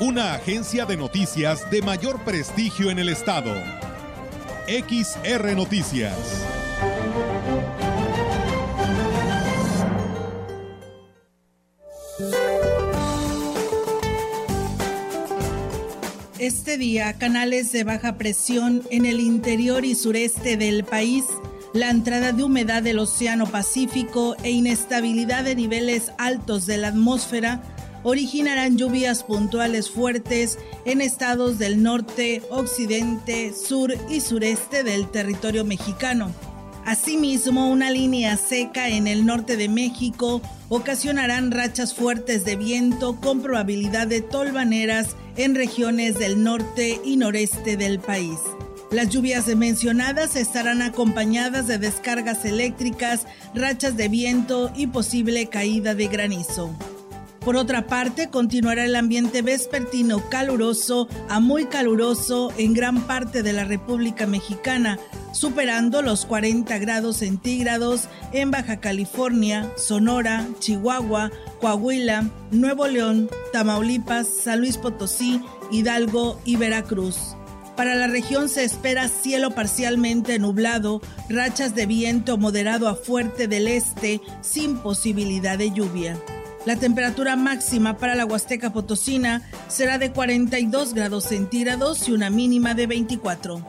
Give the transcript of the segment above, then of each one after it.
Una agencia de noticias de mayor prestigio en el estado. XR Noticias. Este día, canales de baja presión en el interior y sureste del país, la entrada de humedad del Océano Pacífico e inestabilidad de niveles altos de la atmósfera originarán lluvias puntuales fuertes en estados del norte, occidente, sur y sureste del territorio mexicano. Asimismo, una línea seca en el norte de México ocasionarán rachas fuertes de viento con probabilidad de tolvaneras en regiones del norte y noreste del país. Las lluvias mencionadas estarán acompañadas de descargas eléctricas, rachas de viento y posible caída de granizo. Por otra parte, continuará el ambiente vespertino caluroso a muy caluroso en gran parte de la República Mexicana, superando los 40 grados centígrados en Baja California, Sonora, Chihuahua, Coahuila, Nuevo León, Tamaulipas, San Luis Potosí, Hidalgo y Veracruz. Para la región se espera cielo parcialmente nublado, rachas de viento moderado a fuerte del este sin posibilidad de lluvia. La temperatura máxima para la Huasteca Potosina será de 42 grados centígrados y una mínima de 24.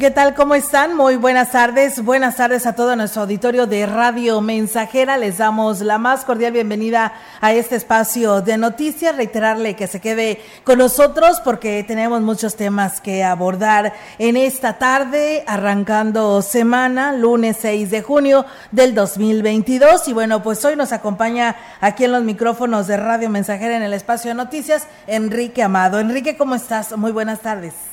¿Qué tal? ¿Cómo están? Muy buenas tardes. Buenas tardes a todo nuestro auditorio de Radio Mensajera. Les damos la más cordial bienvenida a este espacio de noticias. Reiterarle que se quede con nosotros porque tenemos muchos temas que abordar en esta tarde, arrancando semana, lunes 6 de junio del 2022. Y bueno, pues hoy nos acompaña aquí en los micrófonos de Radio Mensajera en el espacio de noticias, Enrique Amado. Enrique, ¿cómo estás? Muy buenas tardes.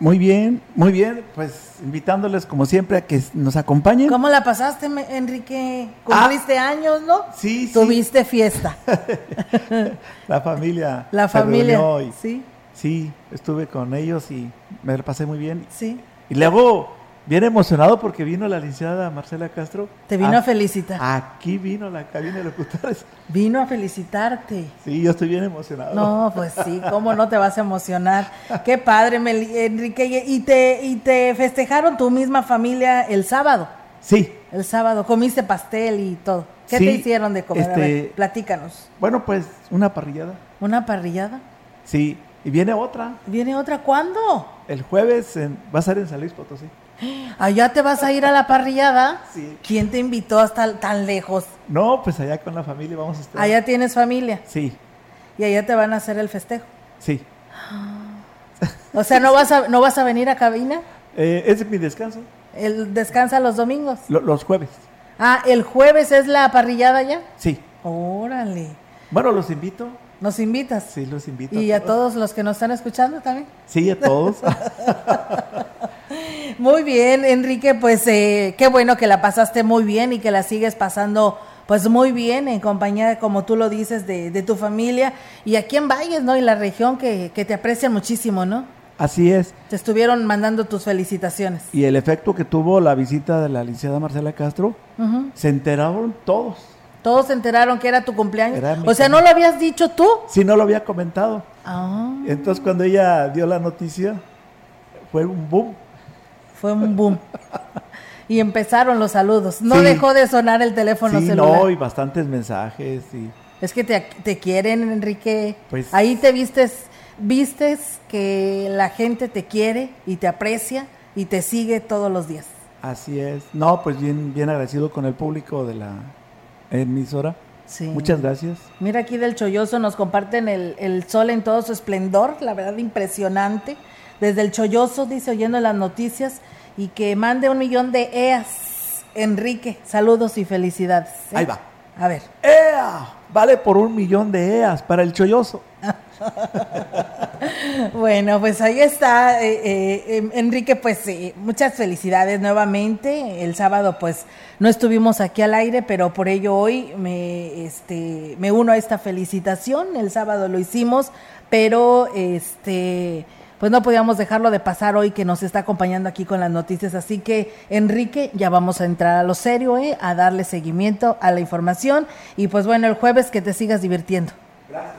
Muy bien, muy bien. Pues invitándoles como siempre a que nos acompañen. ¿Cómo la pasaste, Enrique? Cumpliste ah, años, ¿no? Sí, sí. Tuviste fiesta. la familia. La familia. Hoy. Sí. Sí, estuve con ellos y me la pasé muy bien. Sí. Y luego bien emocionado porque vino la licenciada Marcela Castro. Te vino a, felicitar. Aquí vino la cabina de locutores. Vino a felicitarte. Sí, yo estoy bien emocionado. No, pues sí, ¿cómo no te vas a emocionar? Qué padre, Enrique. ¿Y te, ¿Y te festejaron tu misma familia el sábado? Sí. El sábado, comiste pastel y todo. ¿Qué te hicieron de comer? Este, platícanos. Bueno, pues una parrillada. ¿Una parrillada? Sí, y viene otra. ¿Viene otra cuándo? El jueves va a ser en San Luis Potosí. Allá te vas a ir a la parrillada. Sí. ¿Quién te invitó hasta tan lejos? No, pues allá con la familia vamos a estar. ¿Allá tienes familia? Sí. ¿Y allá te van a hacer el festejo? Sí. O sea, ¿no vas a, no vas a venir a cabina? Eh, es mi descanso. ¿El descansa los domingos? los jueves. Ah, ¿el jueves es la parrillada ya? Sí. Órale. Bueno, los invito. ¿Nos invitas? Sí, los invito. ¿Y a todos los que nos están escuchando también? Sí, a todos. muy bien, Enrique, pues eh, qué bueno que la pasaste muy bien y que la sigues pasando pues muy bien en compañía, como tú lo dices, de, de tu familia y aquí en Valles, ¿no? Y la región que, que te aprecian muchísimo, ¿no? Así es. Te estuvieron mandando tus felicitaciones. Y el efecto que tuvo la visita de la licenciada Marcela Castro, se enteraron todos. Todos se enteraron que era tu cumpleaños. o sea, ¿no lo habías dicho tú? Sí, no lo había comentado. Ah. Entonces, cuando ella dio la noticia, fue un boom. Fue un boom. y empezaron los saludos. No dejó de sonar el teléfono sí, celular. No, y bastantes mensajes. Y... Es que te, te quieren, Enrique. Pues, Ahí te vistes, vistes que la gente te quiere y te aprecia y te sigue todos los días. Así es. No, pues bien, bien agradecido con el público de la emisora. Sí. Muchas gracias. Mira aquí del Cholloso nos comparten el, el, sol en todo su esplendor, la verdad impresionante. Desde el Cholloso, dice, oyendo las noticias, y que mande un millón de EAS Enrique, saludos y felicidades. ¿eh? Ahí va. A ver. ¡Ea! Vale por un millón de EAS para el cholloso. bueno, pues ahí está, eh, eh, em, Enrique, pues muchas felicidades nuevamente. El sábado pues no estuvimos aquí al aire, pero por ello hoy me, este, me uno a esta felicitación. El sábado lo hicimos, pero este pues no podíamos dejarlo de pasar hoy que nos está acompañando aquí con las noticias. Así que, Enrique, ya vamos a entrar a lo serio, ¿eh? a darle seguimiento a la información. Y pues bueno, el jueves que te sigas divirtiendo. Gracias.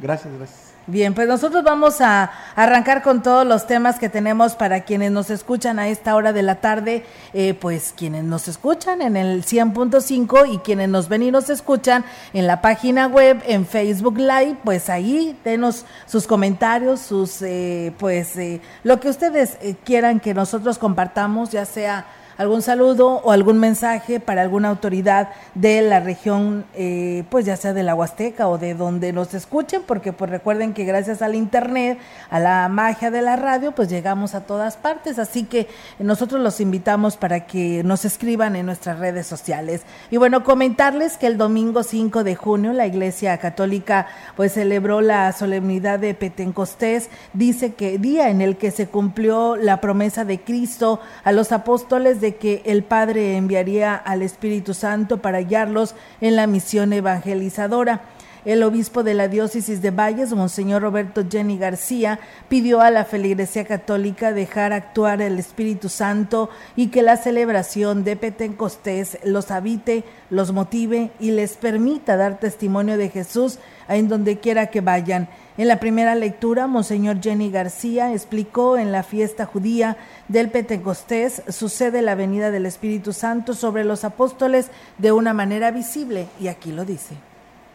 Gracias, gracias. Bien, pues nosotros vamos a arrancar con todos los temas que tenemos para quienes nos escuchan a esta hora de la tarde, eh, pues quienes nos escuchan en el 100.5 y quienes nos ven y nos escuchan en la página web, en Facebook Live, pues ahí denos sus comentarios, sus, eh, pues eh, lo que ustedes quieran que nosotros compartamos, ya sea algún saludo o algún mensaje para alguna autoridad de la región, eh, pues ya sea de la Huasteca o de donde nos escuchen, porque pues recuerden que gracias al internet, a la magia de la radio, pues llegamos a todas partes, así que nosotros los invitamos para que nos escriban en nuestras redes sociales. Y bueno, comentarles que el domingo 5 de junio la Iglesia Católica pues celebró la solemnidad de Pentecostés, dice que día en el que se cumplió la promesa de Cristo a los apóstoles de que el Padre enviaría al Espíritu Santo para guiarlos en la misión evangelizadora. El obispo de la diócesis de Valles, Monseñor Roberto Jenny García, pidió a la feligresía católica dejar actuar el Espíritu Santo y que la celebración de Pentecostés los habite, los motive y les permita dar testimonio de Jesús en donde quiera que vayan. En la primera lectura, Monseñor Jenny García explicó en la fiesta judía del Pentecostés sucede la venida del Espíritu Santo sobre los apóstoles de una manera visible, y aquí lo dice.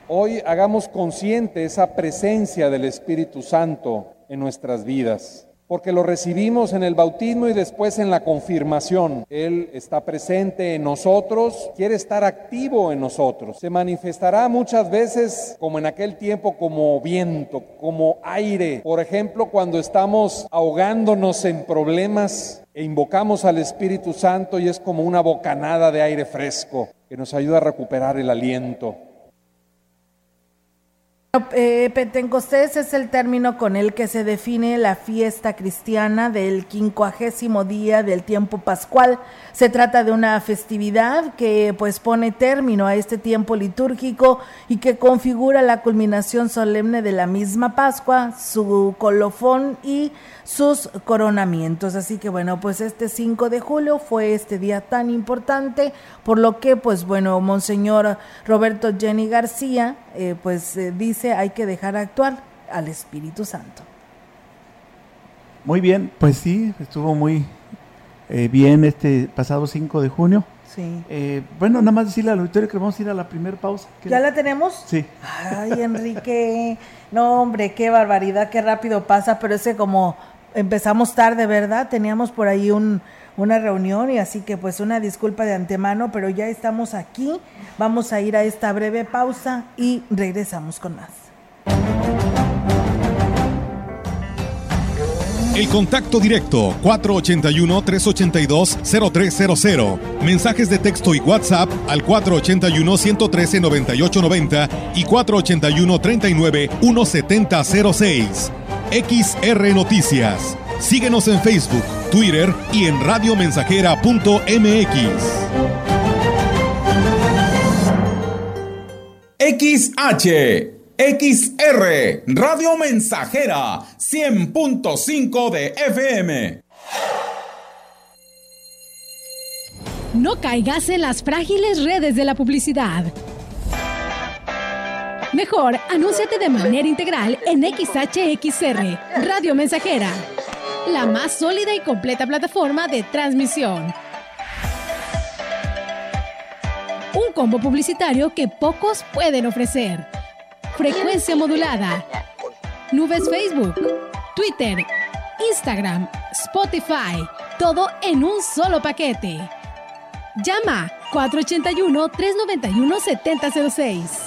Hoy hagamos consciente esa presencia del Espíritu Santo en nuestras vidas porque lo recibimos en el bautismo y después en la confirmación. Él está presente en nosotros, quiere estar activo en nosotros. Se manifestará muchas veces como en aquel tiempo como viento, como aire. Por ejemplo, cuando estamos ahogándonos en problemas e invocamos al Espíritu Santo y es como una bocanada de aire fresco que nos ayuda a recuperar el aliento. Eh, Pentecostés es el término con el que se define la fiesta cristiana del quincuagésimo día del tiempo pascual. Se trata de una festividad que pues pone término a este tiempo litúrgico y que configura la culminación solemne de la misma Pascua, su colofón y sus coronamientos. Así que bueno, pues este 5 de julio fue este día tan importante, por lo que pues bueno, Monseñor Roberto Jenny García eh, pues eh, dice hay que dejar actuar al Espíritu Santo. Muy bien, pues sí, estuvo muy eh, bien este pasado 5 de junio. Sí. bueno, nada más decirle a la auditorio que vamos a ir a la primera pausa. ¿Ya la tenemos? Sí. Ay, Enrique, no hombre, qué barbaridad, qué rápido pasa, pero ese como empezamos tarde, ¿verdad? Teníamos por ahí un, una reunión y así que pues una disculpa de antemano, pero ya estamos aquí. Vamos a ir a esta breve pausa y regresamos con más. El contacto directo 481-382-0300. Mensajes de texto y WhatsApp al 481-113-9890 y 481-39-1706. XR Noticias. Síguenos en Facebook, Twitter y en radiomensajera.mx. XH, XR, Radio Mensajera, 100.5 de FM. No caigas en las frágiles redes de la publicidad. Mejor, anúnciate de manera integral en XHXR, Radio Mensajera, la más sólida y completa plataforma de transmisión. Un combo publicitario que pocos pueden ofrecer. Frecuencia modulada. Nubes Facebook, Twitter, Instagram, Spotify. Todo en un solo paquete. Llama 481-391-7006.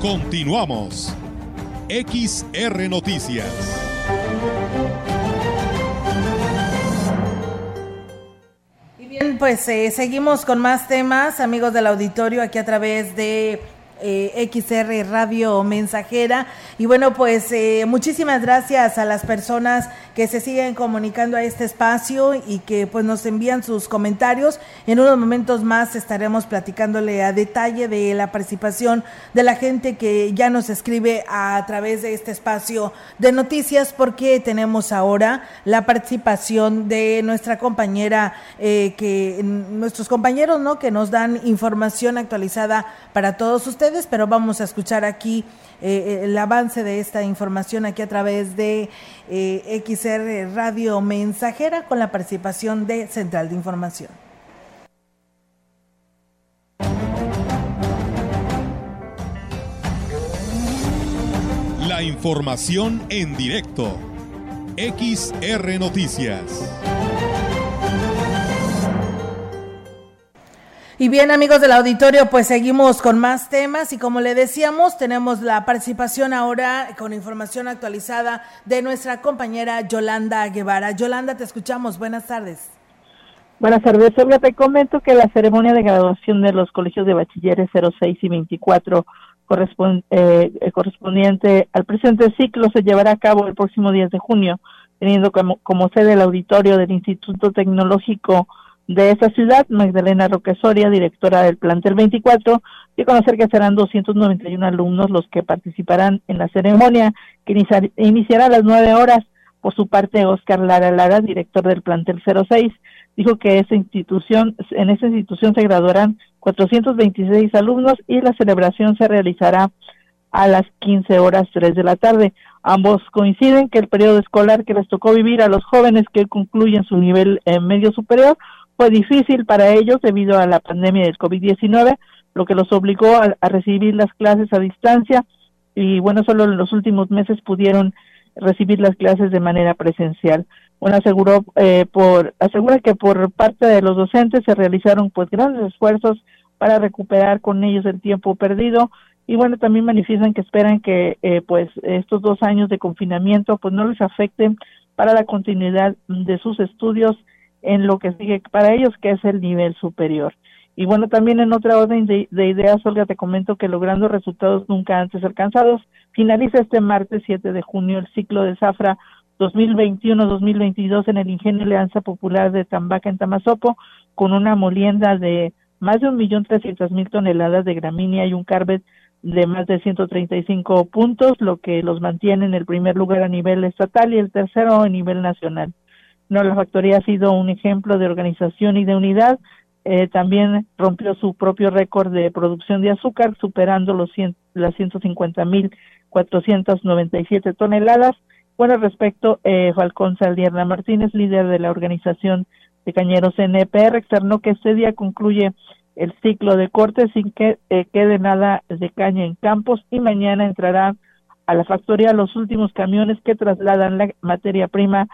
Continuamos. XR Noticias. Y bien, pues eh, seguimos con más temas, amigos del auditorio, aquí a través de eh, XR Radio Mensajera. Y bueno, pues eh, muchísimas gracias a las personas que se siguen comunicando a este espacio y que pues nos envían sus comentarios. En unos momentos más estaremos platicándole a detalle de la participación de la gente que ya nos escribe a través de este espacio de noticias porque tenemos ahora la participación de nuestra compañera eh, que nuestros compañeros, ¿no? que nos dan información actualizada para todos ustedes, pero vamos a escuchar aquí eh, el avance de esta información aquí a través de eh, XR Radio Mensajera con la participación de Central de Información. La información en directo. XR Noticias. Y bien, amigos del auditorio, pues seguimos con más temas y como le decíamos, tenemos la participación ahora con información actualizada de nuestra compañera Yolanda Guevara. Yolanda, te escuchamos. Buenas tardes. Buenas tardes, Olga. Te comento que la ceremonia de graduación de los colegios de bachilleres 06 y 24 eh, correspondiente al presente ciclo se llevará a cabo el próximo 10 de junio, teniendo como, como sede el auditorio del Instituto Tecnológico de esta ciudad, Magdalena Roque Soria, directora del plantel 24, y conocer que serán 291 alumnos los que participarán en la ceremonia, que iniciará a las 9 horas. Por su parte, Oscar Lara Lara, director del plantel 06, dijo que esa institución, en esa institución se graduarán 426 alumnos y la celebración se realizará a las 15 horas 3 de la tarde. Ambos coinciden que el periodo escolar que les tocó vivir a los jóvenes que concluyen su nivel medio superior fue difícil para ellos debido a la pandemia del COVID-19, lo que los obligó a, recibir las clases a distancia y bueno, solo en los últimos meses pudieron recibir las clases de manera presencial. Bueno, aseguró eh, por asegura que por parte de los docentes se realizaron pues grandes esfuerzos para recuperar con ellos el tiempo perdido y bueno también manifiestan que esperan que eh, pues estos dos años de confinamiento pues no les afecten para la continuidad de sus estudios en lo que sigue para ellos, que es el nivel superior. Y bueno, también en otra orden de, ideas, Olga, te comento que logrando resultados nunca antes alcanzados, finaliza este martes 7 de junio el ciclo de zafra 2021-2022 en el Ingenio Alianza Popular de Tambaca en Tamazopo, con una molienda de más de un millón trescientos mil toneladas de gramínea y un carbet de más de 135 puntos, lo que los mantiene en el primer lugar a nivel estatal y el tercero a nivel nacional. No, la factoría ha sido un ejemplo de organización y de unidad. Eh, también rompió su propio récord de producción de azúcar, superando los cien, las 150 mil 497 toneladas. Bueno, respecto, eh, Falcón Saldierna Martínez, líder de la organización de cañeros NPR, externó que este día concluye el ciclo de corte sin que eh, quede nada de caña en campos y mañana entrarán a la factoría los últimos camiones que trasladan la materia prima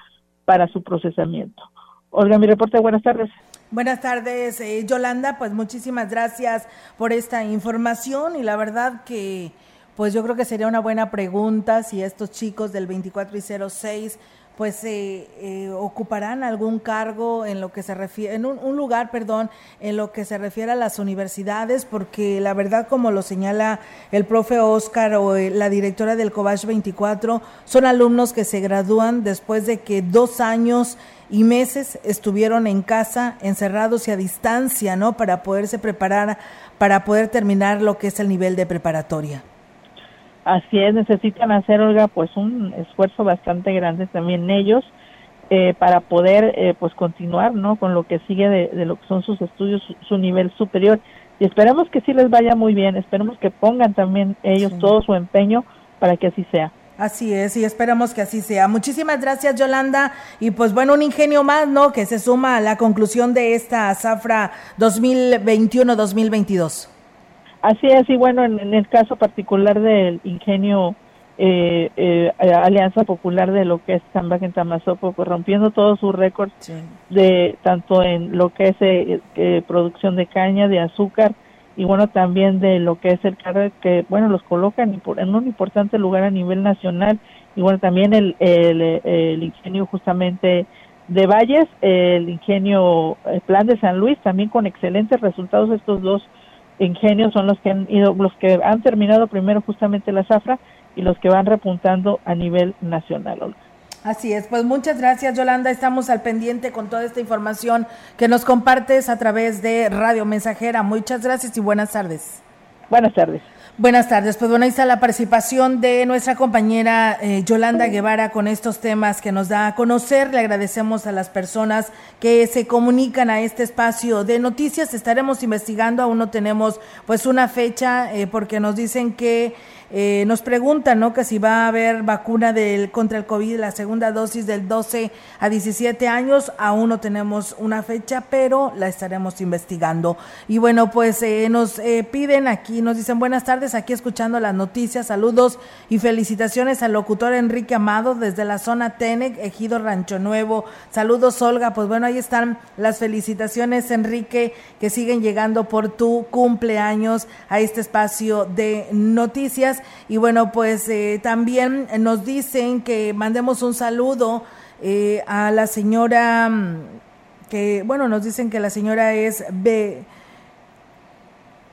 para su procesamiento. Olga, mi reporte, buenas tardes. Buenas tardes, eh, Yolanda, pues muchísimas gracias por esta información y la verdad que pues yo creo que sería una buena pregunta si estos chicos del 24 y 06 pues eh, eh, ocuparán algún cargo en lo que se refiere, en un, lugar, perdón, en lo que se refiere a las universidades, porque la verdad, como lo señala el profe Oscar o eh, la directora del Cobach 24, son alumnos que se gradúan después de que dos años y meses estuvieron en casa, encerrados y a distancia, ¿no? Para poderse preparar, para poder terminar lo que es el nivel de preparatoria. Así es, necesitan hacer, Olga, pues un esfuerzo bastante grande también ellos. eh, para poder eh, pues continuar no con lo que sigue de, lo que son sus estudios su, nivel superior y esperamos que sí les vaya muy bien esperemos que pongan también ellos todo su empeño para que así sea Así es, y esperamos que así sea. Muchísimas gracias, Yolanda. Y pues bueno, un ingenio más, ¿no? Que se suma a la conclusión de esta Zafra 2021-2022. Así es, y bueno, en, el caso particular del ingenio eh, eh, Alianza Popular de lo que es San en Tamazopo, pues rompiendo todos sus récords de tanto en lo que es eh, producción de caña, de azúcar, y bueno, también de lo que es el carro, que bueno, los colocan en un importante lugar a nivel nacional, y bueno, también el, el, ingenio justamente de Valles, el ingenio Plan de San Luis, también con excelentes resultados, estos dos ingenios son los que han ido, los que han terminado primero justamente la zafra y los que van repuntando a nivel nacional. Así es, pues muchas gracias Yolanda, estamos al pendiente con toda esta información que nos compartes a través de Radio Mensajera. Muchas gracias y buenas tardes. Buenas tardes. Buenas tardes, pues bueno, ahí está la participación de nuestra compañera eh, Yolanda Guevara con estos temas que nos da a conocer. Le agradecemos a las personas que se comunican a este espacio de noticias. Estaremos investigando, aún no tenemos pues una fecha eh, porque nos dicen que eh, nos preguntan, ¿no? Que si va a haber vacuna del, contra el COVID, la segunda dosis del 12 a 17 años. Aún no tenemos una fecha, pero la estaremos investigando. Y bueno, pues eh, nos eh, piden aquí, nos dicen buenas tardes, aquí escuchando las noticias. Saludos y felicitaciones al locutor Enrique Amado desde la zona Tenec, Ejido Rancho Nuevo. Saludos, Olga. Pues bueno, ahí están las felicitaciones, Enrique, que siguen llegando por tu cumpleaños a este espacio de noticias. Y bueno, pues eh, también nos dicen que mandemos un saludo eh, a la señora, mm, que bueno, nos dicen que la señora es B.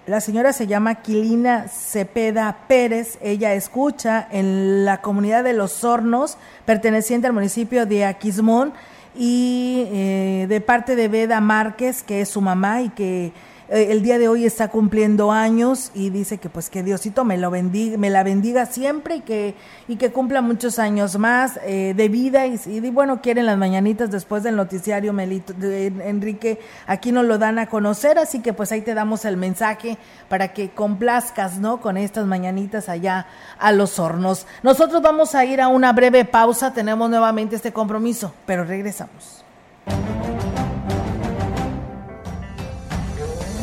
La señora se llama Quilina Cepeda Pérez. Ella escucha en la comunidad de Los Hornos, perteneciente al municipio de Aquismón, y eh, de parte de Beda Márquez, que es su mamá y que eh, el día de hoy está cumpliendo años y dice que pues que Diosito me lo bendiga, me la bendiga siempre y que y que cumpla muchos años más eh, de vida. Y, bueno quieren las mañanitas después del noticiario Enrique aquí nos lo dan a conocer. Así que pues ahí te damos el mensaje para que complazcas no con estas mañanitas allá a los hornos. Nosotros vamos a ir a una breve pausa. Tenemos nuevamente este compromiso pero regresamos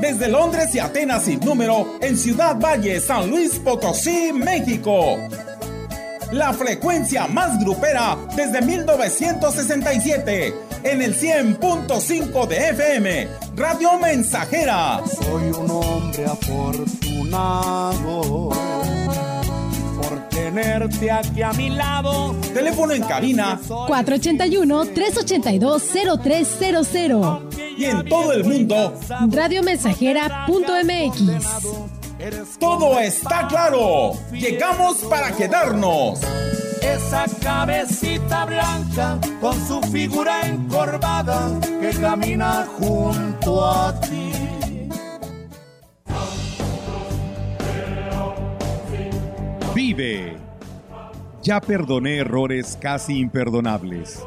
desde Londres y Atenas sin número en Ciudad Valle, San Luis Potosí, México. La frecuencia más grupera desde 1967 en el 100.5 de FM, Radio Mensajera. Soy un hombre afortunado por tenerte aquí a mi lado. Teléfono en cabina 481-382-0300. Y en todo el mundo, radiomensajera.mx. Todo está claro. Llegamos para quedarnos. Esa cabecita blanca con su figura encorvada que camina junto a ti Vive. Ya perdoné errores casi imperdonables.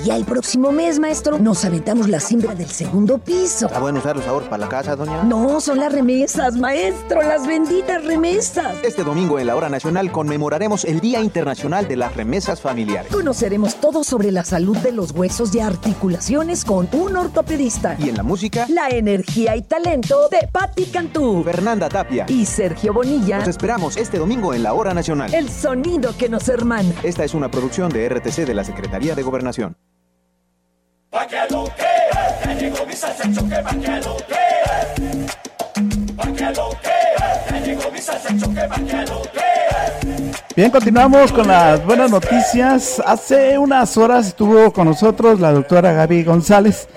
1733. Y ya el próximo mes, maestro, nos aventamos la siembra del segundo piso. ¿Está bueno usar los ahorros para la casa, doña? No, son las remesas, maestro, las benditas remesas. Este domingo en la Hora Nacional conmemoraremos el Día Internacional de las Remesas Familiares. Conoceremos todo sobre la salud de los huesos y articulaciones con un ortopedista. Y en la música, la energía y talento de Patti Cantú, Fernanda Tapia y Sergio Bonilla. Nos esperamos este domingo en la Hora Nacional. El sonido que nos hermana. Esta es una producción de RTC de la Secretaría de Gobernación. Pa' ya llegó mi salsa choque, pa' que ya llegó mi salsa choque, pa'. Bien, continuamos con las buenas noticias. Hace unas horas estuvo con nosotros la doctora Gaby González.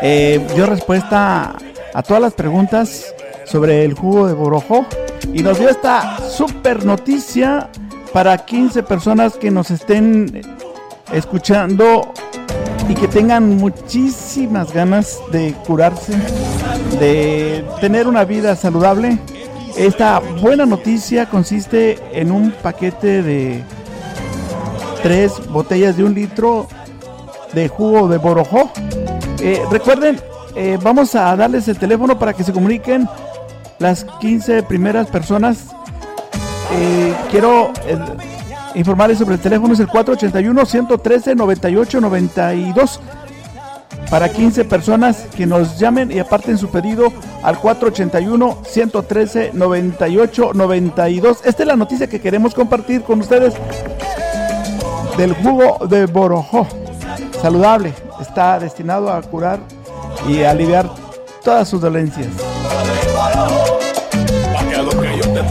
Eh, dio respuesta a todas las preguntas sobre el jugo de Borojó y nos dio esta super noticia para 15 personas que nos estén escuchando y que tengan muchísimas ganas de curarse, de tener una vida saludable. Esta buena noticia consiste en un paquete de tres botellas de un litro de jugo de borojó. Eh, recuerden, eh, vamos a darles el teléfono para que se comuniquen las 15 primeras personas. Eh, quiero informarles sobre el teléfono, es el 481-113-9892 para 15 personas que nos llamen y aparten su pedido al 481-113-9892. Esta es la noticia que queremos compartir con ustedes del jugo de Borojó. Saludable, está destinado a curar y aliviar todas sus dolencias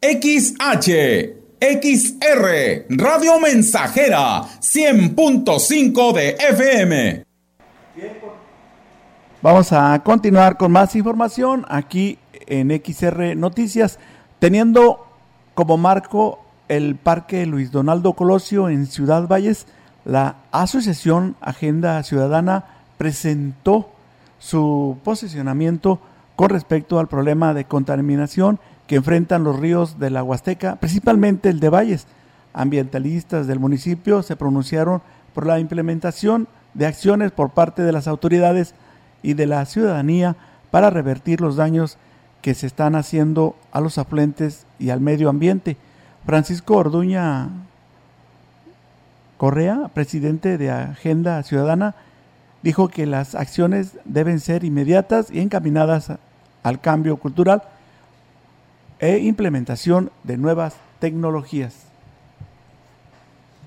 XH, XR, Radio Mensajera, 100.5 de FM. Vamos a continuar con más información aquí en XR Noticias, teniendo como marco el Parque Luis Donaldo Colosio en Ciudad Valles. La Asociación Agenda Ciudadana presentó su posicionamiento con respecto al problema de contaminación que enfrentan los ríos de la Huasteca, principalmente el de Valles. Ambientalistas del municipio se pronunciaron por la implementación de acciones por parte de las autoridades y de la ciudadanía para revertir los daños que se están haciendo a los afluentes y al medio ambiente. Francisco Orduña Correa, presidente de Agenda Ciudadana, dijo que las acciones deben ser inmediatas y encaminadas al cambio cultural e implementación de nuevas tecnologías.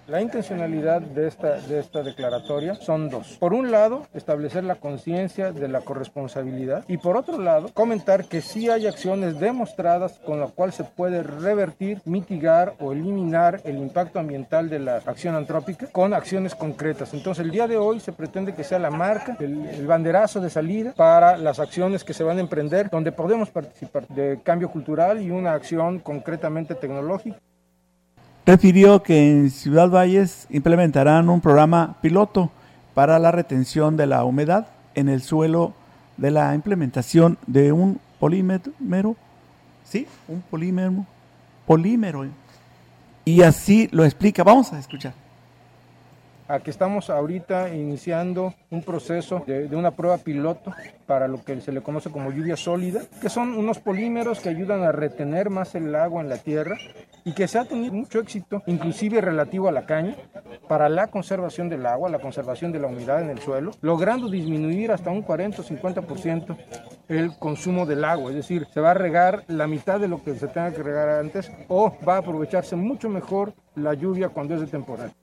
La intencionalidad de esta, de esta declaratoria son dos. Por un lado, establecer la conciencia de la corresponsabilidad y por otro lado, comentar que sí hay acciones demostradas con las cuales se puede revertir, mitigar o eliminar el impacto ambiental de la acción antrópica con acciones concretas. Entonces, el día de hoy se pretende que sea la marca, el banderazo de salida para las acciones que se van a emprender, donde podemos participar de cambio cultural y una acción concretamente tecnológica refirió que en Ciudad Valles implementarán un programa piloto para la retención de la humedad en el suelo de la implementación de un polímero, sí, un polímero, polímero. Y así lo explica. Vamos a escuchar. Aquí estamos ahorita iniciando un proceso de, de, una prueba piloto para lo que se le conoce como lluvia sólida, que son unos polímeros que ayudan a retener más el agua en la tierra y que se ha tenido mucho éxito, inclusive relativo a la caña, para la conservación del agua, la conservación de la humedad en el suelo, logrando disminuir hasta un 40 o 50% el consumo del agua, es decir, se va a regar la mitad de lo que se tenga que regar antes o va a aprovecharse mucho mejor la lluvia cuando es de temporal.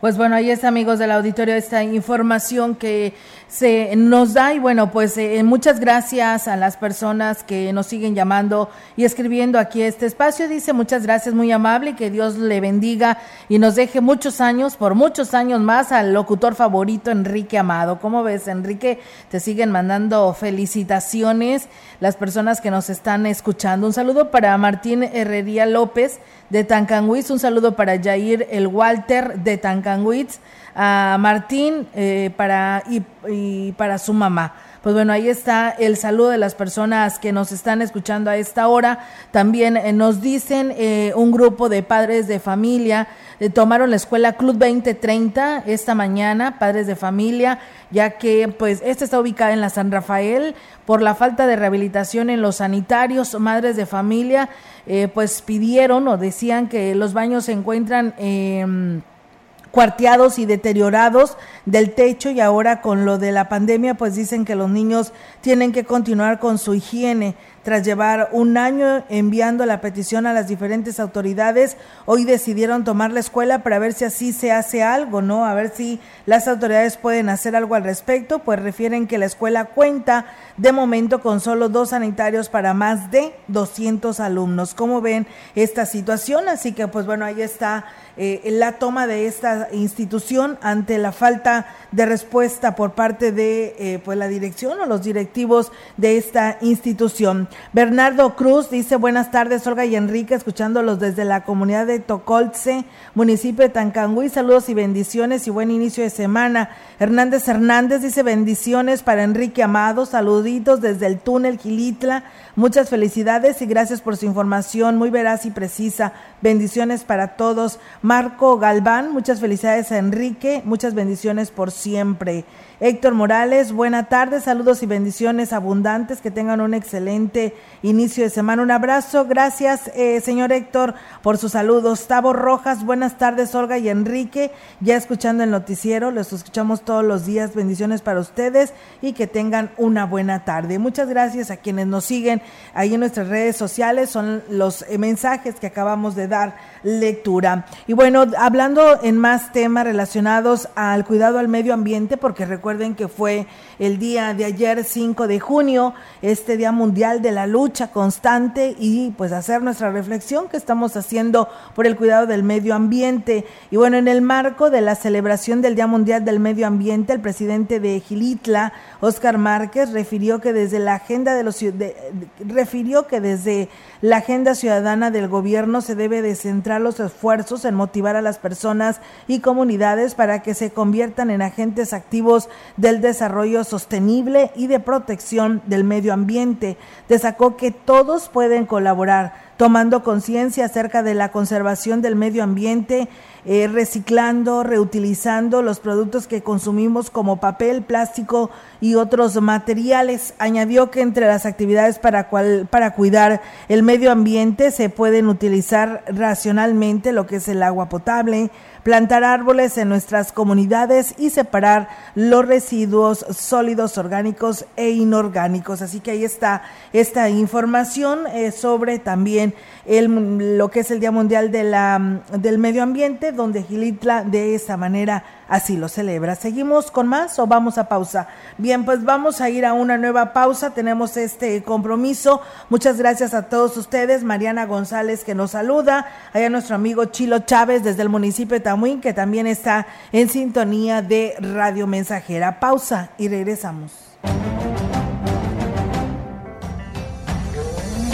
Pues bueno, ahí está, amigos del auditorio, esta información que se nos da y bueno, pues eh, muchas gracias a las personas que nos siguen llamando y escribiendo aquí este espacio. Dice muchas gracias, muy amable, y que Dios le bendiga y nos deje muchos años, por muchos años más, al locutor favorito Enrique Amado. ¿Cómo ves, Enrique? Te siguen mandando felicitaciones las personas que nos están escuchando. Un saludo para Martín Herrería López de Tancanwitz, un saludo para Jair El Walter de Tancanwitz, a Martín eh, para, y, para su mamá. Pues bueno, ahí está el saludo de las personas que nos están escuchando a esta hora. También eh, nos dicen eh, un grupo de padres de familia tomaron la escuela Club 2030 esta mañana, padres de familia, ya que pues esta está ubicada en la San Rafael por la falta de rehabilitación en los sanitarios, madres de familia pues pidieron o decían que los baños se encuentran eh, cuarteados y deteriorados del techo y ahora con lo de la pandemia pues dicen que los niños tienen que continuar con su higiene. Tras llevar un año enviando la petición a las diferentes autoridades, hoy decidieron tomar la escuela para ver si así se hace algo, ¿no? A ver si las autoridades pueden hacer algo al respecto, pues refieren que la escuela cuenta de momento con solo dos sanitarios para más de 200 alumnos. ¿Cómo ven esta situación? Así que pues bueno, ahí está eh, la toma de esta institución ante la falta de respuesta por parte de eh, pues la dirección o los directivos de esta institución. Bernardo Cruz dice buenas tardes Olga y Enrique, escuchándolos desde la comunidad de Tocolce, municipio de Tancangüí, saludos y bendiciones y buen inicio de semana. Hernández Hernández dice bendiciones para Enrique Amado, saluditos desde el túnel Gilitla, muchas felicidades y gracias por su información muy veraz y precisa. Bendiciones para todos. Marco Galván, muchas felicidades a Enrique, muchas bendiciones por siempre. Héctor Morales, buena tarde, saludos y bendiciones abundantes, que tengan un excelente inicio de semana. Un abrazo, gracias eh, señor Héctor por sus saludos. Tavo Rojas, buenas tardes Olga y Enrique, ya escuchando el noticiero, los escuchamos todos los días, bendiciones para ustedes y que tengan una buena tarde. Muchas gracias a quienes nos siguen ahí en nuestras redes sociales, son los eh, mensajes que acabamos de dar lectura. Y bueno, hablando en más temas relacionados al cuidado al medio ambiente, porque recuerden que fue el día de ayer, 5 de junio, este Día Mundial de la Lucha Constante y pues hacer nuestra reflexión que estamos haciendo por el cuidado del medio ambiente. Y bueno, en el marco de la celebración del Día Mundial del Medio Ambiente, el presidente de Gilitla, Oscar Márquez, refirió que desde la agenda de los de, refirió que desde la agenda ciudadana del gobierno se debe de centrar los esfuerzos en motivar a las personas y comunidades para que se conviertan en agentes activos del desarrollo sostenible y de protección del medio ambiente. Destacó que todos pueden colaborar tomando conciencia acerca de la conservación del medio ambiente, eh, reciclando, reutilizando los productos que consumimos como papel, plástico y otros materiales. Añadió que entre las actividades para, cual, para cuidar el medio ambiente se pueden utilizar racionalmente lo que es el agua potable, plantar árboles en nuestras comunidades y separar los residuos sólidos orgánicos e inorgánicos. Así que ahí está esta información eh, sobre también el, lo que es el Día Mundial de la, del Medio Ambiente, donde Gilitla de esa manera así lo celebra. ¿Seguimos con más o vamos a pausa? Bien, pues vamos a ir a una nueva pausa. Tenemos este compromiso. Muchas gracias a todos ustedes. Mariana González que nos saluda. Allá nuestro amigo Chilo Chávez desde el municipio de Tamuín que también está en sintonía de Radio Mensajera. Pausa y regresamos.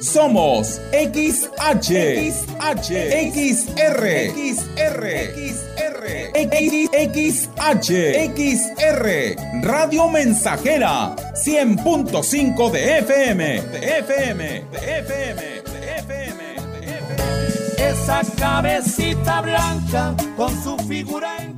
Somos XH, XH, XR, XR, XR, XH, XR, Radio Mensajera, 100.5 de FM, de FM, de FM, de FM, de FM. Esa cabecita blanca con su figura encorvada.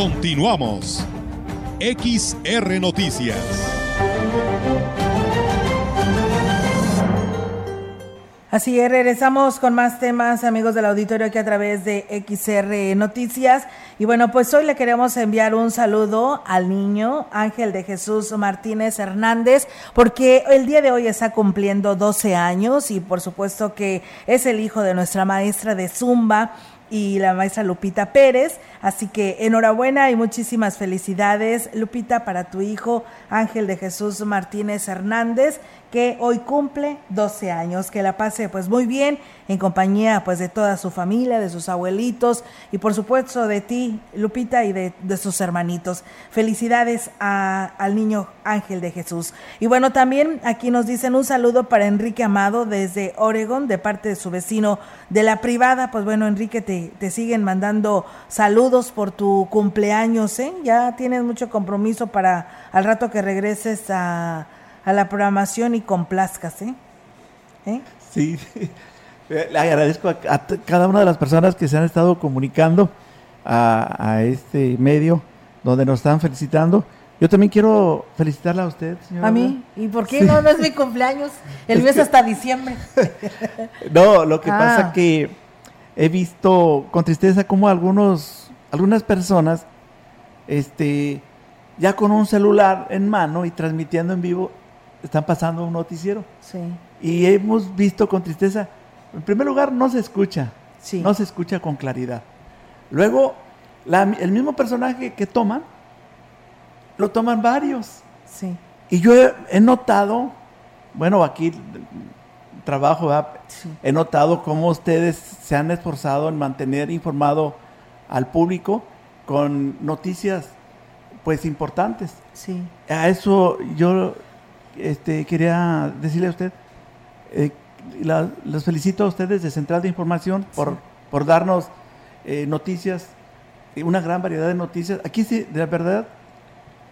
Continuamos. XR Noticias. Así es, regresamos con más temas, amigos del auditorio, aquí a través de XR Noticias. Y bueno, pues hoy le queremos enviar un saludo al niño Ángel de Jesús Martínez Hernández, porque el día de hoy está cumpliendo 12 años y por supuesto que es el hijo de nuestra maestra de Zumba, y la maestra Lupita Pérez. Así que enhorabuena y muchísimas felicidades, Lupita, para tu hijo Ángel de Jesús Martínez Hernández, que hoy cumple 12 años. Que la pase pues muy bien en compañía pues de toda su familia, de sus abuelitos y por supuesto de ti, Lupita, y de, de sus hermanitos. Felicidades a, al niño Ángel de Jesús. Y bueno, también aquí nos dicen un saludo para Enrique Amado desde Oregon, de parte de su vecino de la privada. Pues bueno, Enrique, te, te siguen mandando saludos por tu cumpleaños, ¿eh? Ya tienes mucho compromiso para al rato que regreses a, a la programación y complazcas, ¿eh? ¿Eh? Sí, le agradezco a, a cada una de las personas que se han estado comunicando a, a este medio donde nos están felicitando. Yo también quiero felicitarla a usted, señora. A mí. ¿Y por qué no? No es mi cumpleaños. El mío es hasta diciembre. no, lo que Ah. pasa que he visto con tristeza como algunos, algunas personas, este, ya con un celular en mano y transmitiendo en vivo, están pasando un noticiero. Sí. Y hemos visto con tristeza, en primer lugar, no se escucha, Sí. no se escucha con claridad. Luego, la- el mismo personaje que toman, lo toman varios. Sí. Y yo he, he notado, bueno, aquí trabajo, he notado cómo ustedes se han esforzado en mantener informado al público con noticias, pues, importantes. Sí. A eso yo este, quería decirle a usted, eh, la- los felicito a ustedes de Central de Información por, por darnos eh, noticias, una gran variedad de noticias. Aquí sí, de verdad,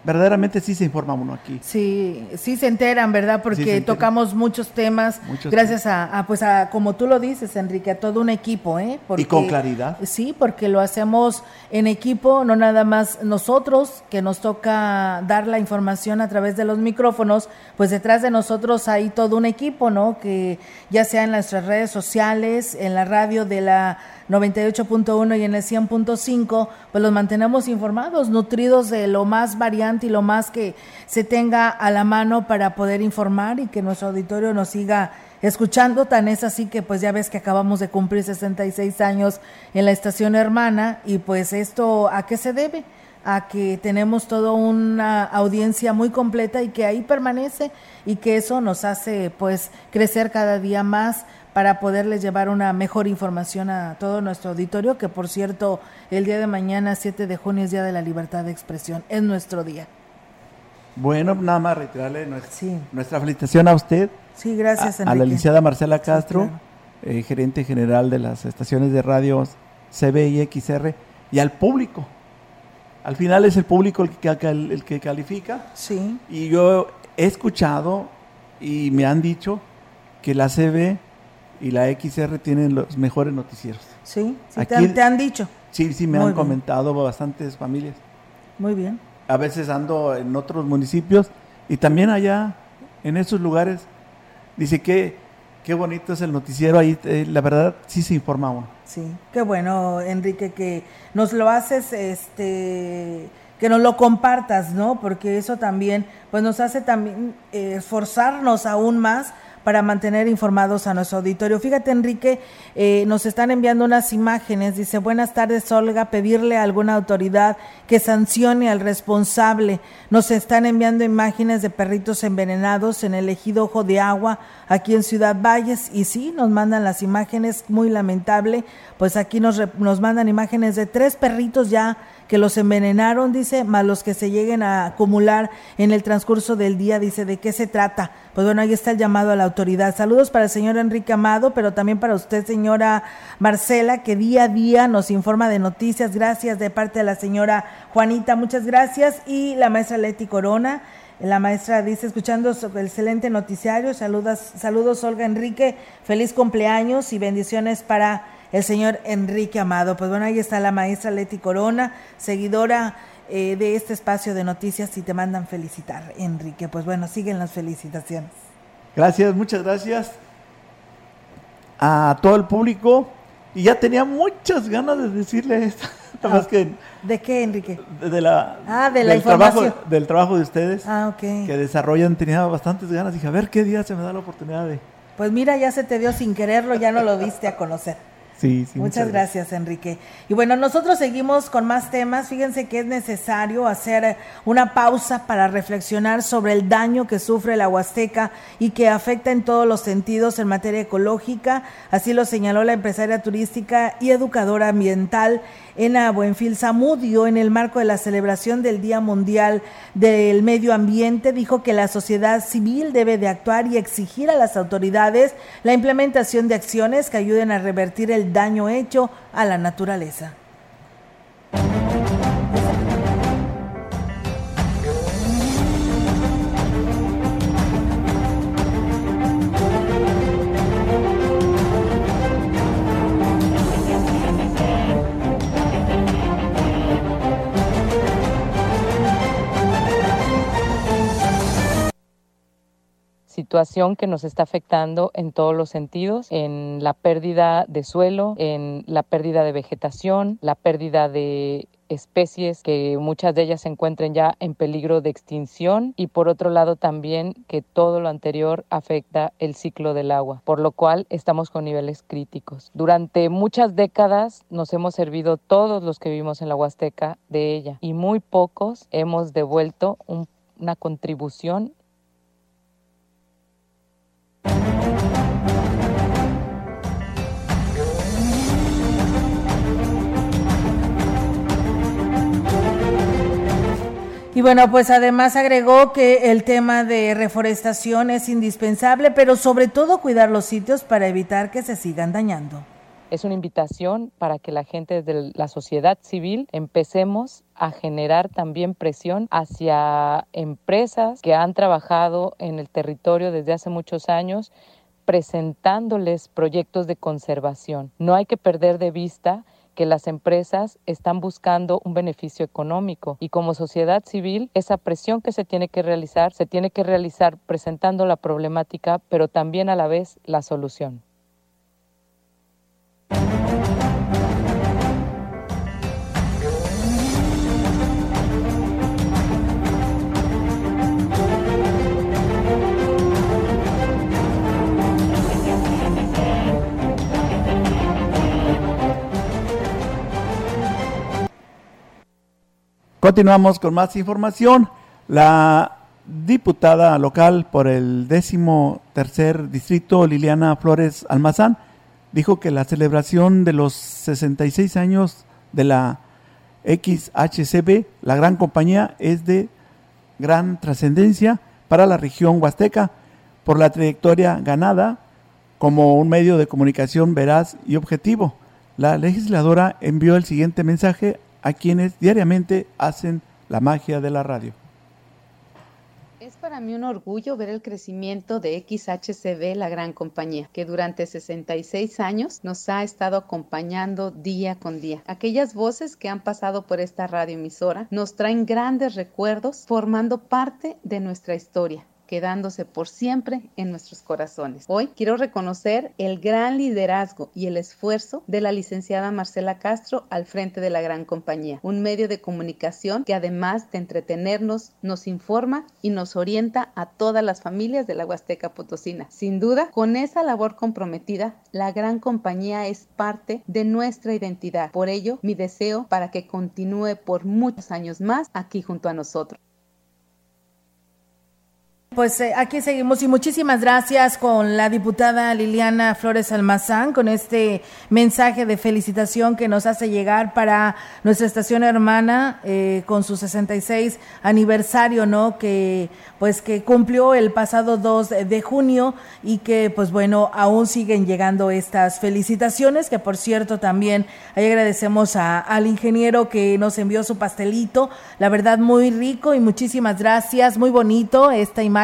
verdaderamente sí se informa uno aquí. Sí, sí se enteran, ¿verdad? Porque Sí se enteran. tocamos muchos temas, Muchos gracias a, a, pues a, como tú lo dices, Enrique, a todo un equipo, ¿eh? Y con claridad. Sí, porque lo hacemos en equipo, no nada más nosotros, que nos toca dar la información a través de los micrófonos, pues detrás de nosotros hay todo un equipo, ¿no? Que ya sea en nuestras redes sociales, en la radio de la 98.1 y en el 100.5, pues los mantenemos informados, nutridos de lo más variante y lo más que se tenga a la mano para poder informar y que nuestro auditorio nos siga escuchando. Tan es así que pues ya ves que acabamos de cumplir 66 años en la estación hermana y pues esto a qué se debe? a que tenemos toda una audiencia muy completa y que ahí permanece y que eso nos hace pues crecer cada día más para poderles llevar una mejor información a todo nuestro auditorio, que por cierto, el día de mañana, 7 de junio, es Día de la Libertad de Expresión, es nuestro día. Bueno, nada más reiterarle nuestra, nuestra felicitación a usted. Sí, gracias, a, a la licenciada Marcela Castro, claro. eh, gerente general de las estaciones de radio CB y XR, y al público. Al final es el público el que, el que califica. Sí. Y yo he escuchado y me han dicho que la CB y la XR tienen los mejores noticieros. Sí, sí te, Aquí- han, te han dicho. Sí, sí, me Muy han bien. comentado bastantes familias. Muy bien. A veces ando en otros municipios y también allá, en esos lugares, dice que qué bonito es el noticiero ahí. eh, la verdad, sí se informa uno. Sí, qué bueno, Enrique, que nos lo haces, este, que nos lo compartas, ¿no? Porque eso también, pues nos hace también eh, esforzarnos aún más para mantener informados a nuestro auditorio. Fíjate, Enrique, eh, nos están enviando unas imágenes. Dice, buenas tardes, Olga, pedirle a alguna autoridad que sancione al responsable. Nos están enviando imágenes de perritos envenenados en el ejido Ojo de Agua, aquí en Ciudad Valles. Y sí, nos mandan las imágenes, muy lamentable. Pues aquí nos, nos mandan imágenes de tres perritos ya que los envenenaron, dice, más los que se lleguen a acumular en el transcurso del día, dice, ¿de qué se trata? Pues bueno, ahí está el llamado a la autoridad. Saludos para el señor Enrique Amado, pero también para usted, señora Marcela, que día a día nos informa de noticias. Gracias de parte de la señora Juanita, muchas gracias. Y la maestra Leti Corona. La maestra dice, escuchando el excelente noticiario, saludas, saludos Olga Enrique, feliz cumpleaños y bendiciones para el señor Enrique Amado. Pues bueno, ahí está la maestra Leti Corona, seguidora eh, de este espacio de noticias y te mandan felicitar, Enrique. Pues bueno, siguen las felicitaciones. Gracias, muchas gracias a todo el público. Y ya tenía muchas ganas de decirle esto. Más que ¿De qué, Enrique? de, la, Ah, de la del, trabajo, del trabajo de ustedes Ah, ok. que desarrollan. Tenía bastantes ganas. Dije, a ver qué día se me da la oportunidad de. Pues mira, ya se te dio sin quererlo, ya no lo viste a conocer. Sí, sí. Muchas gracias, Enrique. Y bueno, nosotros seguimos con más temas. Fíjense que es necesario hacer una pausa para reflexionar sobre el daño que sufre la Huasteca y que afecta en todos los sentidos en materia ecológica. Así lo señaló la empresaria turística y educadora ambiental Ena Buenfil Zamudio en el marco de la celebración del Día Mundial del Medio Ambiente. Dijo que la sociedad civil debe de actuar y exigir a las autoridades la implementación de acciones que ayuden a revertir el daño hecho a la naturaleza. Que nos está afectando en todos los sentidos, en la pérdida de suelo, en la pérdida de vegetación, la pérdida de especies que muchas de ellas se encuentren ya en peligro de extinción y por otro lado también que todo lo anterior afecta el ciclo del agua, por lo cual estamos con niveles críticos. Durante muchas décadas nos hemos servido todos los que vivimos en la Huasteca de ella y muy pocos hemos devuelto una contribución Y bueno, pues además agregó que el tema de reforestación es indispensable, pero sobre todo cuidar los sitios para evitar que se sigan dañando. Es una invitación para que la gente de la sociedad civil empecemos a generar también presión hacia empresas que han trabajado en el territorio desde hace muchos años presentándoles proyectos de conservación. No hay que perder de vista que las empresas están buscando un beneficio económico y como sociedad civil esa presión que se tiene que realizar se tiene que realizar presentando la problemática pero también a la vez la solución. Continuamos con más información. La diputada local por el décimo tercer distrito, Liliana Flores Almazán, dijo que la celebración de los 66 años de la XHCB, la gran compañía, es de gran trascendencia para la región huasteca por la trayectoria ganada como un medio de comunicación veraz y objetivo. La legisladora envió el siguiente mensaje a quienes diariamente hacen la magia de la radio. Es para mí un orgullo ver el crecimiento de XHCB, la gran compañía, que durante 66 años nos ha estado acompañando día con día. Aquellas voces que han pasado por esta radioemisora nos traen grandes recuerdos formando parte de nuestra historia quedándose por siempre en nuestros corazones. Hoy quiero reconocer el gran liderazgo y el esfuerzo de la licenciada Marcela Castro al frente de la gran compañía, un medio de comunicación que además de entretenernos, nos informa y nos orienta a todas las familias de la Huasteca Potosina. Sin duda, con esa labor comprometida, la gran compañía es parte de nuestra identidad. Por ello, mi deseo para que continúe por muchos años más aquí junto a nosotros. Pues eh, aquí seguimos y muchísimas gracias con la diputada Liliana Flores Almazán con este mensaje de felicitación que nos hace llegar para nuestra estación hermana eh, con su 66 aniversario, ¿no? Que pues que cumplió el pasado 2 de junio y que pues bueno, aún siguen llegando estas felicitaciones que por cierto también ahí agradecemos al ingeniero que nos envió su pastelito, la verdad muy rico y muchísimas gracias, muy bonito esta imagen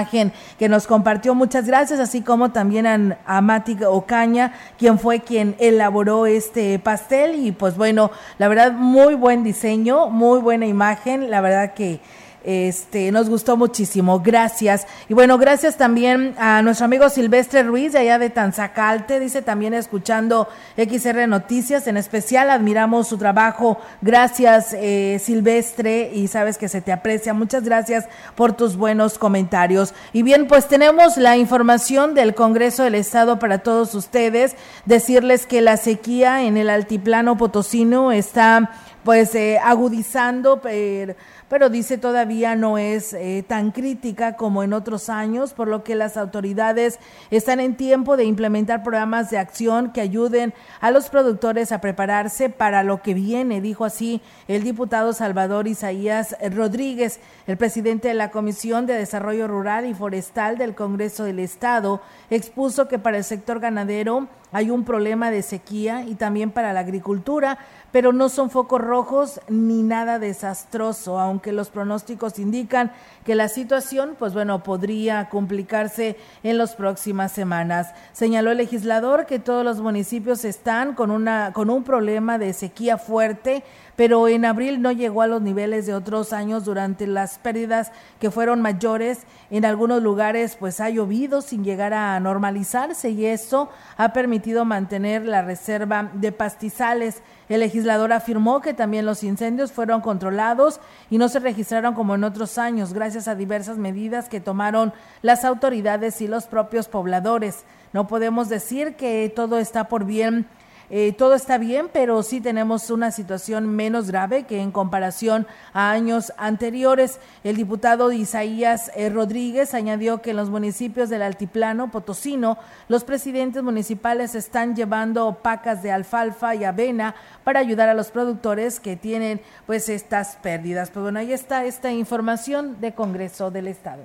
que nos compartió. Muchas gracias, así como también a, a Mati Ocaña, quien fue quien elaboró este pastel. Y pues bueno, la verdad, muy buen diseño, muy buena imagen. La verdad que este, nos gustó muchísimo. Gracias. Y bueno, gracias también a nuestro amigo Silvestre Ruiz, de allá de Tanzacalte. Dice también escuchando XR Noticias. En especial, admiramos su trabajo. Gracias, eh, Silvestre. Y sabes que se te aprecia. Muchas gracias por tus buenos comentarios. Y bien, pues tenemos la información del Congreso del Estado para todos ustedes. Decirles que la sequía en el altiplano potosino está pues eh, agudizando. Pero, pero dice todavía no es eh, tan crítica como en otros años, por lo que las autoridades están en tiempo de implementar programas de acción que ayuden a los productores a prepararse para lo que viene, dijo así el diputado Salvador Isaías Rodríguez, el presidente de la Comisión de Desarrollo Rural y Forestal del Congreso del Estado, expuso que para el sector ganadero hay un problema de sequía y también para la agricultura, pero no son focos rojos ni nada desastroso, aunque los pronósticos indican que la situación, pues bueno, podría complicarse en las próximas semanas. Señaló el legislador que todos los municipios están con una con un problema de sequía fuerte pero en abril no llegó a los niveles de otros años durante las pérdidas que fueron mayores. En algunos lugares pues ha llovido sin llegar a normalizarse y eso ha permitido mantener la reserva de pastizales. El legislador afirmó que también los incendios fueron controlados y no se registraron como en otros años, gracias a diversas medidas que tomaron las autoridades y los propios pobladores. No podemos decir que todo está por bien eh, todo está bien, pero sí tenemos una situación menos grave que en comparación a años anteriores. El diputado Isaías eh, Rodríguez añadió que en los municipios del Altiplano Potosino, los presidentes municipales están llevando pacas de alfalfa y avena para ayudar a los productores que tienen pues estas pérdidas. Pues bueno, ahí está esta información de Congreso del Estado.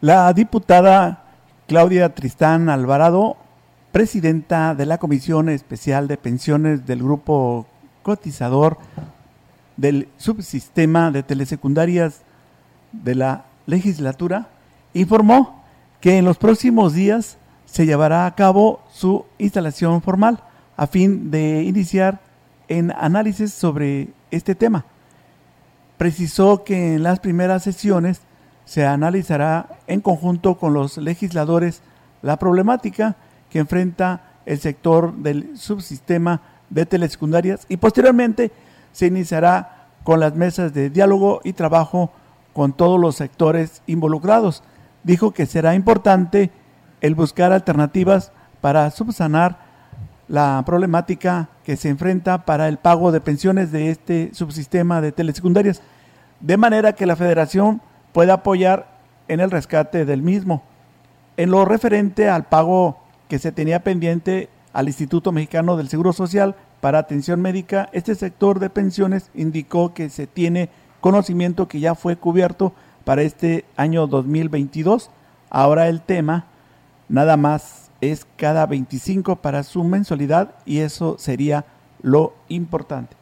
La diputada Claudia Tristán Alvarado presidenta de la Comisión Especial de Pensiones del Grupo Cotizador del Subsistema de Telesecundarias de la legislatura, informó que en los próximos días se llevará a cabo su instalación formal a fin de iniciar en análisis sobre este tema. Precisó que en las primeras sesiones se analizará en conjunto con los legisladores la problemática que enfrenta el sector del subsistema de telesecundarias y posteriormente se iniciará con las mesas de diálogo y trabajo con todos los sectores involucrados. Dijo que será importante el buscar alternativas para subsanar la problemática que se enfrenta para el pago de pensiones de este subsistema de telesecundarias, de manera que la federación pueda apoyar en el rescate del mismo. En lo referente al pago que se tenía pendiente al Instituto Mexicano del Seguro Social para atención médica, este sector de pensiones indicó que se tiene conocimiento que ya fue cubierto para este año 2022. Ahora el tema nada más es cada 25 para su mensualidad y eso sería lo importante.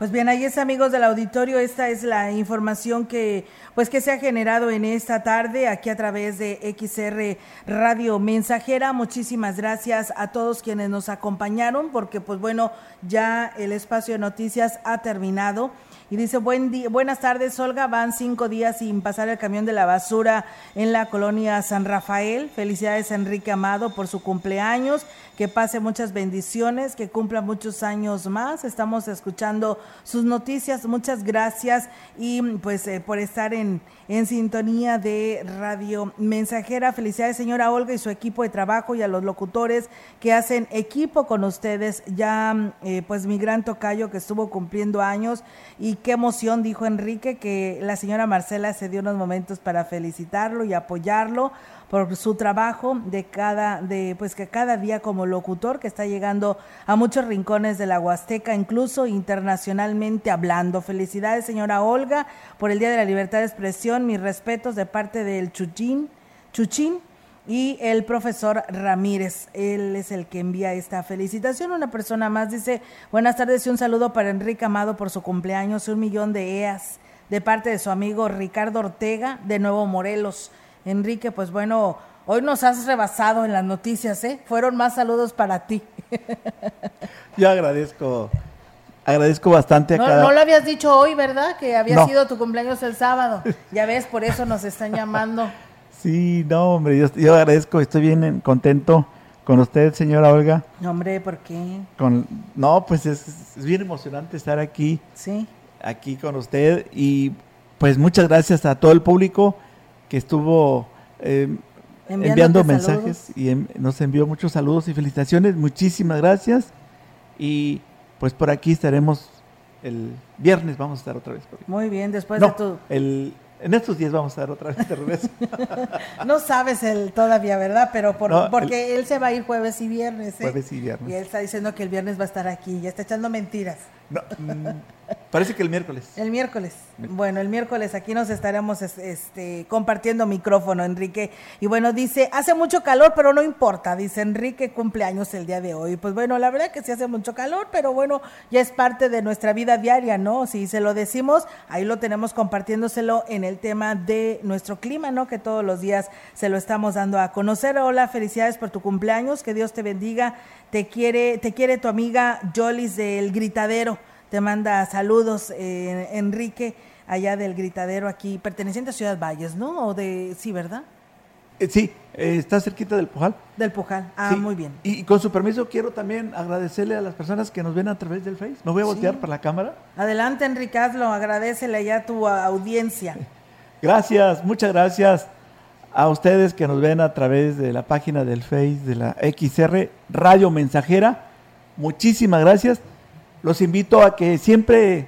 Pues bien, ahí es amigos del auditorio, esta es la información que pues que se ha generado en esta tarde aquí a través de XR Radio Mensajera. Muchísimas gracias a todos quienes nos acompañaron porque pues bueno, ya el espacio de noticias ha terminado. Y dice, Buen día, buenas tardes, Olga. Van cinco días sin pasar el camión de la basura en la colonia San Rafael. Felicidades, Enrique Amado, por su cumpleaños. Que pase muchas bendiciones, que cumpla muchos años más. Estamos escuchando sus noticias. Muchas gracias y pues eh, por estar en, en sintonía de Radio Mensajera. Felicidades, señora Olga, y su equipo de trabajo y a los locutores que hacen equipo con ustedes. Ya, eh, pues, mi gran tocayo que estuvo cumpliendo años y qué emoción, dijo Enrique, que la señora Marcela se dio unos momentos para felicitarlo y apoyarlo por su trabajo de cada, de, pues que cada día como locutor que está llegando a muchos rincones de la Huasteca, incluso internacionalmente hablando. Felicidades, señora Olga, por el Día de la Libertad de Expresión. Mis respetos de parte del Chuchín, Chuchín y el profesor Ramírez. Él es el que envía esta felicitación. Una persona más dice, buenas tardes y un saludo para Enrique Amado por su cumpleaños, un millón de EAS de parte de su amigo Ricardo Ortega de Nuevo Morelos. Enrique, pues bueno, hoy nos has rebasado en las noticias, ¿eh? Fueron más saludos para ti. Yo agradezco, agradezco bastante a no, cada... No lo habías dicho hoy, ¿verdad? Que había sido tu cumpleaños el sábado. Ya ves, por eso nos están llamando. Sí, no, hombre, yo, agradezco, estoy bien contento con usted, señora Olga. No, hombre, ¿por qué? Con, no, pues es, es bien emocionante estar aquí. Sí. Aquí con usted y pues muchas gracias a todo el público que estuvo eh, enviando mensajes y nos envió muchos saludos y felicitaciones. Muchísimas gracias. Y pues por aquí estaremos el viernes, vamos a estar otra vez. Muy bien, después de tu... El, en estos días vamos a estar otra vez de regreso. no sabes el todavía, ¿verdad? Pero porque él se va a ir jueves y viernes. ¿eh? Jueves y viernes. Y él está diciendo que el viernes va a estar aquí. Ya está echando mentiras. No, mm, parece que el miércoles. El miércoles. Bueno, el miércoles aquí nos estaremos este, compartiendo micrófono, Enrique. Y bueno, dice, hace mucho calor, pero no importa. Dice Enrique, cumpleaños el día de hoy. Pues bueno, la verdad que sí hace mucho calor, pero bueno, ya es parte de nuestra vida diaria, ¿no? Si se lo decimos, ahí lo tenemos compartiéndoselo en el tema de nuestro clima, ¿no? Que todos los días se lo estamos dando a conocer. Hola, felicidades por tu cumpleaños, que Dios te bendiga. Te quiere, te quiere tu amiga Jolis del Gritadero. Te manda saludos, eh, Enrique, allá del Gritadero aquí, perteneciente a Ciudad Valles, ¿no? O de, sí, ¿verdad? Eh, sí, eh, está cerquita del Pujal. Del Pujal, ah, muy bien. Y, con su permiso quiero también agradecerle a las personas que nos ven a través del Face. ¿No voy a voltear para la cámara? Adelante, Enrique Hazlo, agradecele ya a tu audiencia. Gracias, muchas gracias a ustedes que nos ven a través de la página del Face de la XR Radio Mensajera. Muchísimas gracias. Los invito a que siempre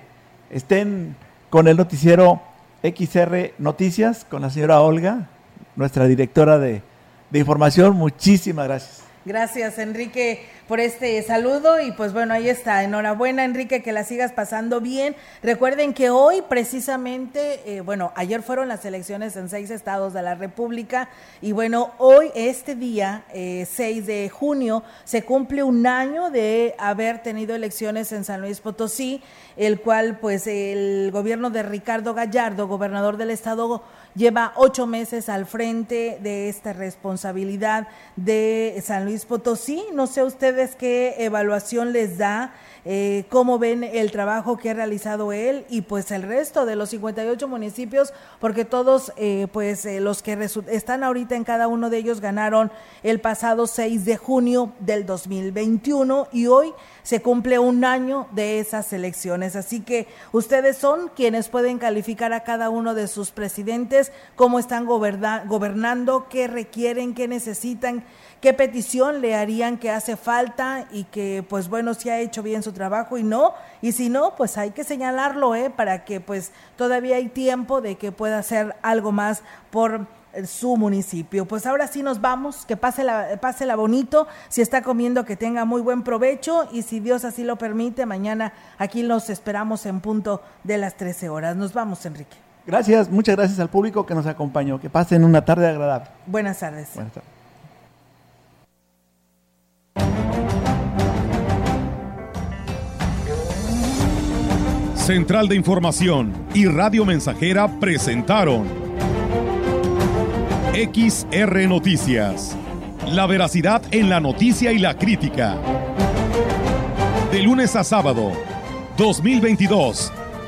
estén con el noticiero XR Noticias, con la señora Olga, nuestra directora de, de información. Muchísimas gracias. Gracias, Enrique por este saludo y pues bueno, ahí está. Enhorabuena, Enrique, que la sigas pasando bien. Recuerden que hoy precisamente, eh, bueno, ayer fueron las elecciones en seis estados de la República y bueno, hoy, este día, 6 eh, de junio, se cumple un año de haber tenido elecciones en San Luis Potosí, el cual pues el gobierno de Ricardo Gallardo, gobernador del estado, lleva ocho meses al frente de esta responsabilidad de San Luis Potosí. No sé ustedes qué evaluación les da, eh, cómo ven el trabajo que ha realizado él y pues el resto de los 58 municipios, porque todos eh, pues eh, los que están ahorita en cada uno de ellos ganaron el pasado 6 de junio del 2021 y hoy se cumple un año de esas elecciones. Así que ustedes son quienes pueden calificar a cada uno de sus presidentes, cómo están gobernando, qué requieren, qué necesitan qué petición le harían que hace falta y que pues bueno, si ha hecho bien su trabajo y no, y si no, pues hay que señalarlo, ¿eh? Para que pues todavía hay tiempo de que pueda hacer algo más por su municipio. Pues ahora sí nos vamos, que pase la, pase la bonito, si está comiendo que tenga muy buen provecho y si Dios así lo permite, mañana aquí nos esperamos en punto de las 13 horas. Nos vamos, Enrique. Gracias, muchas gracias al público que nos acompañó. Que pasen una tarde agradable. Buenas tardes. Buenas tardes. Central de Información y Radio Mensajera presentaron XR Noticias. La veracidad en la noticia y la crítica. De lunes a sábado, 2022.